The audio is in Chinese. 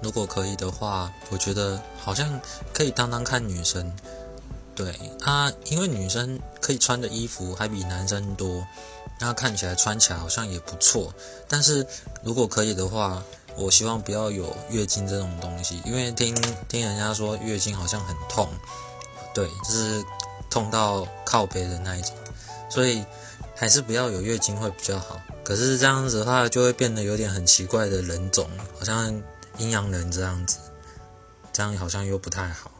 如果可以的话，我觉得好像可以当当看女生。对啊，因为女生可以穿的衣服还比男生多，那看起来穿起来好像也不错。但是如果可以的话，我希望不要有月经这种东西，因为听听人家说月经好像很痛，对，就是痛到靠背的那一种，所以还是不要有月经会比较好。可是这样子的话，就会变得有点很奇怪的人种，好像阴阳人这样子，这样好像又不太好。